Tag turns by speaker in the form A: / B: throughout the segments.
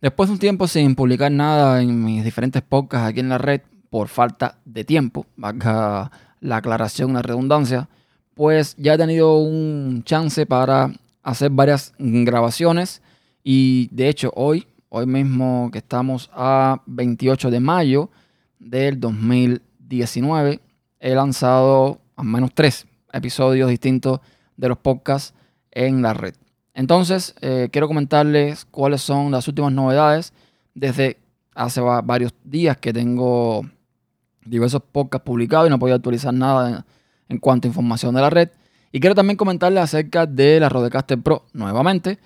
A: Después de un tiempo sin publicar nada en mis diferentes podcasts aquí en la red, por falta de tiempo, valga la aclaración, la redundancia, pues ya he tenido un chance para hacer varias grabaciones y de hecho hoy, hoy mismo que estamos a 28 de mayo del 2019, he lanzado al menos tres episodios distintos de los podcasts en la red. Entonces, eh, quiero comentarles cuáles son las últimas novedades desde hace varios días que tengo diversos podcasts publicados y no podía actualizar nada en, cuanto a información de la red. Y quiero también comentarles acerca de la Rodecaster Pro nuevamente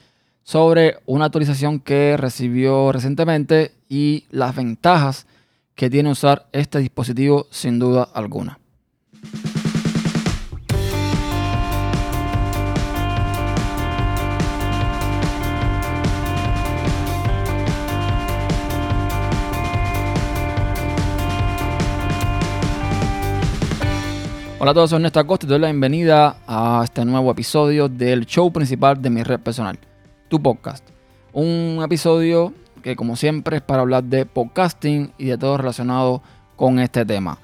A: sobre una actualización que recibió recientemente y las ventajas que tiene usar este dispositivo sin duda alguna. Hola a todos, soy Néstor Acosta y te doy la bienvenida a este nuevo episodio del show principal de mi red personal, tu podcast. Un episodio que como siempre es para hablar de podcasting y de todo relacionado con este tema.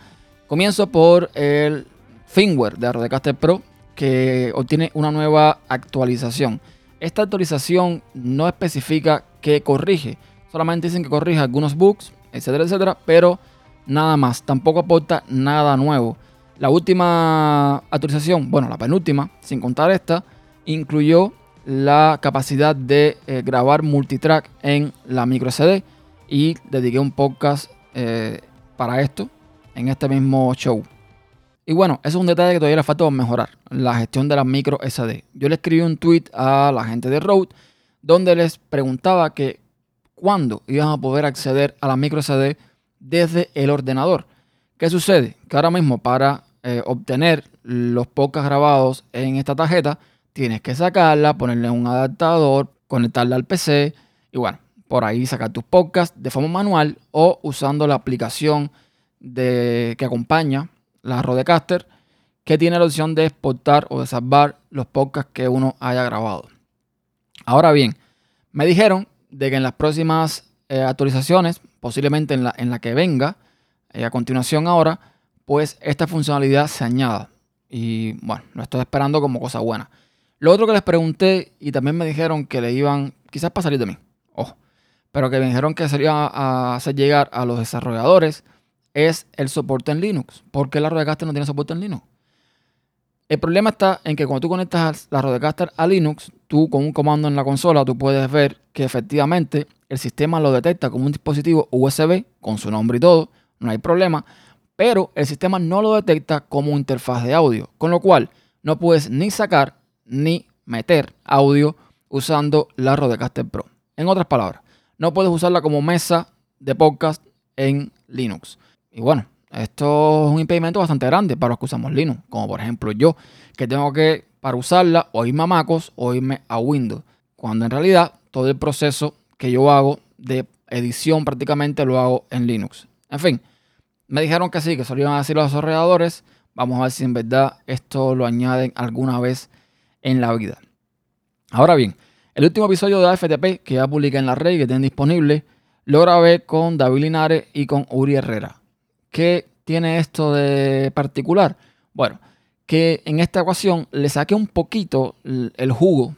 A: Comienzo por el firmware de Rodecaster Pro que obtiene una nueva actualización. Esta actualización no especifica qué corrige, solamente dicen que corrige algunos bugs, etcétera, etcétera, pero nada más, tampoco aporta nada nuevo. La última actualización, bueno, la penúltima, sin contar esta, incluyó la capacidad de eh, grabar multitrack en la micro SD y dediqué un podcast eh, para esto en este mismo show. Y bueno, eso es un detalle que todavía le falta mejorar, la gestión de la micro SD. Yo le escribí un tweet a la gente de Rode donde les preguntaba que cuándo iban a poder acceder a la micro SD desde el ordenador. ¿Qué sucede? Que ahora mismo para eh, obtener los podcasts grabados en esta tarjeta, tienes que sacarla, ponerle un adaptador, conectarla al PC y bueno, por ahí sacar tus podcasts de forma manual o usando la aplicación de, que acompaña la Rodecaster que tiene la opción de exportar o de salvar los podcasts que uno haya grabado. Ahora bien, me dijeron de que en las próximas eh, actualizaciones, posiblemente en la, en la que venga, eh, a continuación ahora, pues esta funcionalidad se añada. Y bueno, lo estoy esperando como cosa buena. Lo otro que les pregunté y también me dijeron que le iban, quizás para salir de mí, ojo, pero que me dijeron que sería a hacer llegar a los desarrolladores es el soporte en Linux. ¿Por qué la Rodecaster no tiene soporte en Linux? El problema está en que cuando tú conectas la Rodecaster a Linux, tú con un comando en la consola, tú puedes ver que efectivamente el sistema lo detecta como un dispositivo USB con su nombre y todo, no hay problema, pero el sistema no lo detecta como interfaz de audio, con lo cual no puedes ni sacar ni meter audio usando la Rodecaster Pro. En otras palabras, no puedes usarla como mesa de podcast en Linux. Y bueno, esto es un impedimento bastante grande para los que usamos Linux, como por ejemplo yo, que tengo que, para usarla, o irme a MacOS o irme a Windows, cuando en realidad todo el proceso que yo hago de edición prácticamente lo hago en Linux. En fin, me dijeron que sí, que a decir los desarrolladores. Vamos a ver si en verdad esto lo añaden alguna vez en la vida. Ahora bien, el último episodio de AFTP que ya publiqué en la red y que tienen disponible, lo grabé con David Linares y con Uri Herrera. ¿Qué tiene esto de particular? Bueno, que en esta ocasión le saqué un poquito el jugo,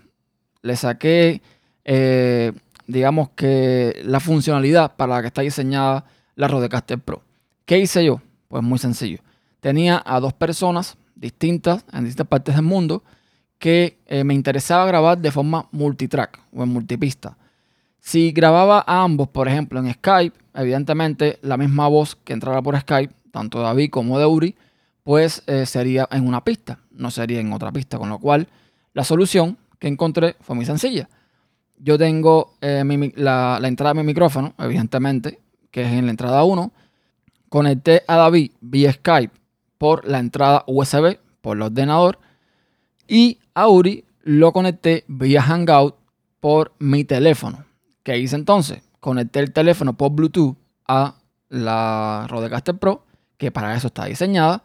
A: le saqué, eh, digamos que la funcionalidad para la que está diseñada la Rodecaster Pro. ¿Qué hice yo? Pues muy sencillo. Tenía a dos personas distintas en distintas partes del mundo que eh, me interesaba grabar de forma multitrack o en multipista. Si grababa a ambos, por ejemplo, en Skype, evidentemente la misma voz que entrara por Skype, tanto de David como de Uri, pues eh, sería en una pista, no sería en otra pista. Con lo cual, la solución que encontré fue muy sencilla. Yo tengo eh, la, la, entrada de mi micrófono, evidentemente, que es en la entrada 1, Conecté a David vía Skype por la entrada USB, por el ordenador. Y a Uri lo conecté vía Hangout por mi teléfono. ¿Qué hice entonces? Conecté el teléfono por Bluetooth a la Rodecaster Pro, que para eso está diseñada.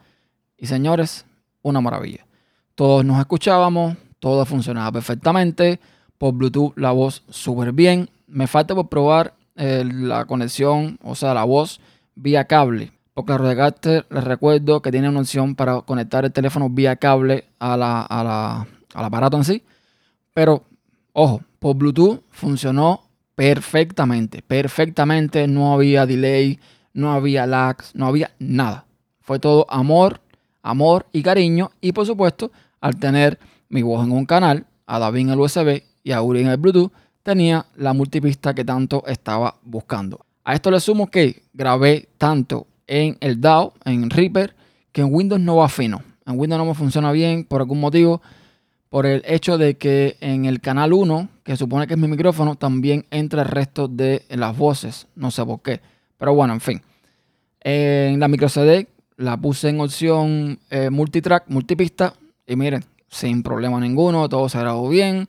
A: Y señores, una maravilla. Todos nos escuchábamos, todo funcionaba perfectamente. Por Bluetooth la voz súper bien. Me falta por probar eh, la conexión, o sea, la voz vía cable. Porque Rodecaster les recuerdo que tiene una opción para conectar el teléfono vía cable a la, al aparato en sí. Pero, ojo, por Bluetooth funcionó perfectamente. Perfectamente. No había delay, no había lags, no había nada. Fue todo amor, amor y cariño. Y por supuesto, al tener mi voz en un canal, a David en el USB y a Uri en el Bluetooth, tenía la multipista que tanto estaba buscando. A esto le sumo que grabé tanto en el DAO, en Reaper, que en Windows no va fino. En Windows no me funciona bien por algún motivo, por el hecho de que en el canal 1, que supone que es mi micrófono, también entra el resto de las voces. No sé por qué. Pero bueno, en fin. En la micro CD la puse en opción eh, multitrack, multipista. Y miren, sin problema ninguno, todo se grabó bien.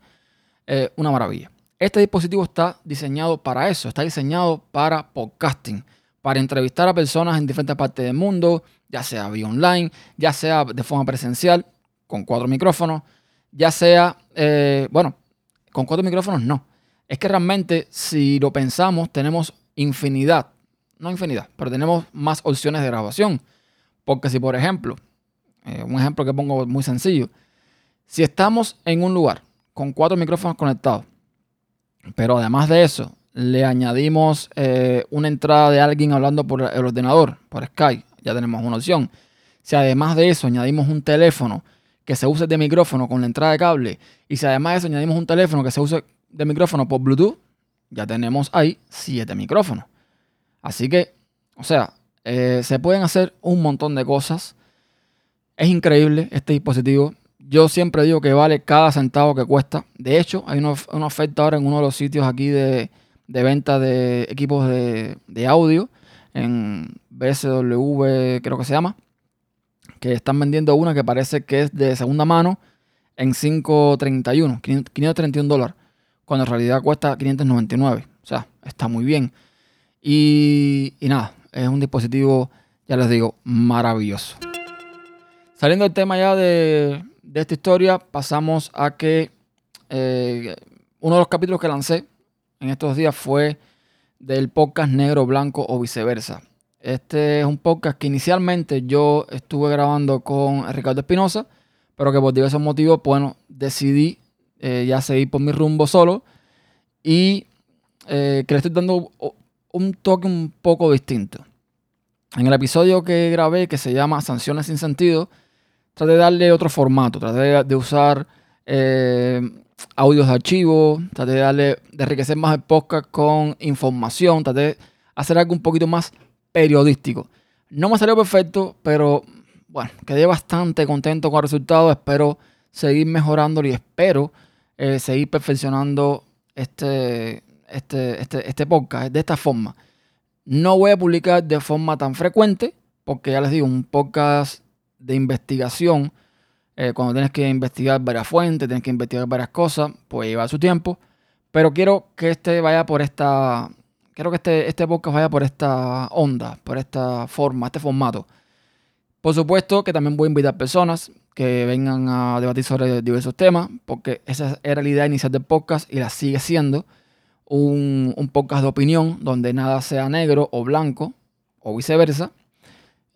A: Eh, una maravilla. Este dispositivo está diseñado para eso, está diseñado para podcasting, para entrevistar a personas en diferentes partes del mundo, ya sea vía online, ya sea de forma presencial, con cuatro micrófonos, ya sea, eh, bueno, con cuatro micrófonos no. Es que realmente, si lo pensamos, tenemos infinidad, no infinidad, pero tenemos más opciones de grabación. Porque si, por ejemplo, eh, un ejemplo que pongo muy sencillo, si estamos en un lugar con cuatro micrófonos conectados, pero además de eso, le añadimos eh, una entrada de alguien hablando por el ordenador, por Skype. Ya tenemos una opción. Si además de eso añadimos un teléfono que se use de micrófono con la entrada de cable, y si además de eso añadimos un teléfono que se use de micrófono por Bluetooth, ya tenemos ahí siete micrófonos. Así que, o sea, eh, se pueden hacer un montón de cosas. Es increíble este dispositivo. Yo siempre digo que vale cada centavo que cuesta. De hecho, hay una, oferta ahora en uno de los sitios aquí de, venta de equipos de, audio, en BSW creo que se llama, que están vendiendo una que parece que es de segunda mano en 531, 531 dólares, cuando en realidad cuesta 599. O sea, está muy bien. Y, y nada, es un dispositivo, ya les digo, maravilloso. Saliendo del tema ya de, de esta historia pasamos a que eh, uno de los capítulos que lancé en estos días fue del podcast negro, blanco o viceversa. Este es un podcast que inicialmente yo estuve grabando con Ricardo Espinosa, pero que por diversos motivos, bueno, decidí eh, ya seguir por mi rumbo solo y eh, que le estoy dando un toque un poco distinto. En el episodio que grabé, que se llama Sanciones sin sentido, traté de darle otro formato, traté de, usar eh, audios de archivo, traté de darle, de enriquecer más el podcast con información, traté de hacer algo un poquito más periodístico. No me salió perfecto, pero bueno, quedé bastante contento con el resultado. Espero seguir mejorándolo y espero eh, seguir perfeccionando este, este, este, este podcast de esta forma. No voy a publicar de forma tan frecuente, porque ya les digo, un podcast de investigación, eh, cuando tienes que investigar varias fuentes, tienes que investigar varias cosas, pues lleva su tiempo. Pero quiero que este vaya por esta. Quiero que este, este podcast vaya por esta onda, por esta forma, este formato. Por supuesto que también voy a invitar personas que vengan a debatir sobre diversos temas, porque esa era la idea inicial del podcast y la sigue siendo. Un, un podcast de opinión donde nada sea negro o blanco o viceversa.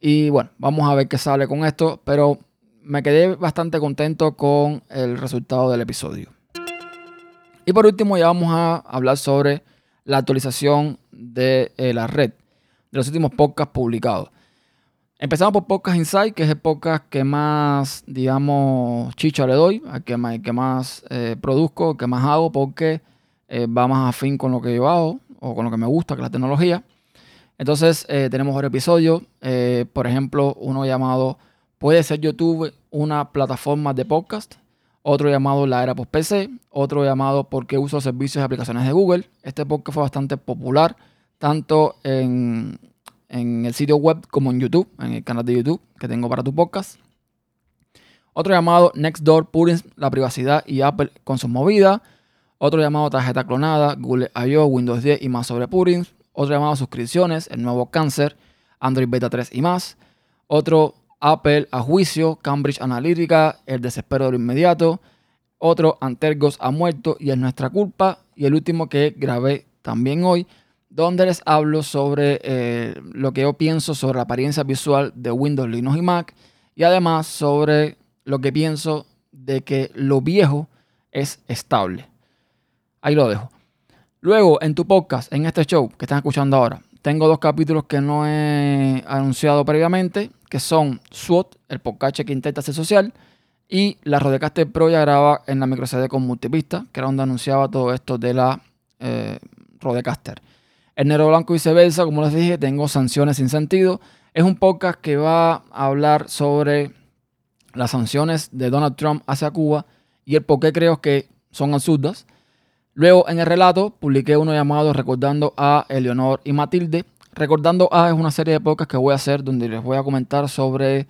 A: Y bueno, vamos a ver qué sale con esto, pero me quedé bastante contento con el resultado del episodio. Y por último ya vamos a hablar sobre la actualización de eh, la red, de los últimos podcasts publicados. Empezamos por Podcast Insight, que es el podcast que más, digamos, chicha le doy, al que, más, que más eh, produzco, que más hago, porque eh, va más afín con lo que yo hago o con lo que me gusta, que es la tecnología. Entonces, eh, tenemos otro episodio, eh, por ejemplo, uno llamado ¿Puede ser YouTube una plataforma de podcast? Otro llamado La Era Post PC. Otro llamado ¿Por qué uso servicios y aplicaciones de Google? Este podcast fue bastante popular, tanto en, el sitio web como en YouTube, en el canal de YouTube que tengo para tu podcast. Otro llamado Nextdoor Purins, la privacidad y Apple con sus movidas. Otro llamado tarjeta clonada, Google I.O., Windows 10 y más sobre Purins otro llamado suscripciones, el nuevo cáncer, Android Beta 3 y más. Otro Apple a juicio, Cambridge Analytica, el desespero de lo inmediato. Otro Antergos ha muerto y es nuestra culpa. Y el último que grabé también hoy donde les hablo sobre eh, lo que yo pienso sobre la apariencia visual de Windows, Linux y Mac, y además sobre lo que pienso de que lo viejo es estable. Ahí lo dejo. Luego, en tu podcast, en este show que están escuchando ahora, tengo dos capítulos que no he anunciado previamente, que son SWOT, el podcast que intenta ser social, y la Rodecaster Pro ya graba en la micro con multipista, que era donde anunciaba todo esto de la eh, Rodecaster. El Negro Blanco y viceversa, como les dije, tengo sanciones sin sentido. Es un podcast que va a hablar sobre las sanciones de Donald Trump hacia Cuba y el por qué creo que son absurdas. Luego, en el relato, publiqué uno llamado Recordando a Eleonor y Matilde. Recordando a es una serie de podcasts que voy a hacer donde les voy a comentar sobre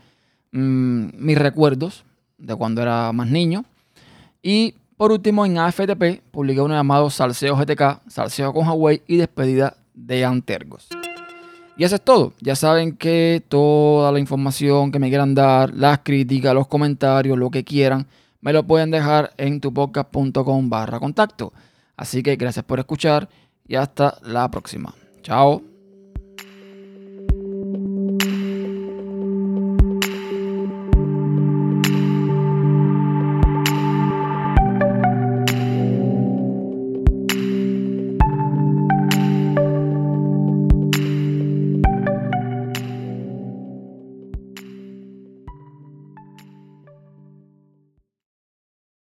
A: mm, mis recuerdos de cuando era más niño. Y por último, en AFTP publiqué uno llamado Salseo GTK, Salseo con Huawei y despedida de Antergos. Y eso es todo. Ya saben que toda la información que me quieran dar, las críticas, los comentarios, lo que quieran, me lo pueden dejar en tupodcast.com barra contacto. Así que gracias por escuchar y hasta la próxima. Chao.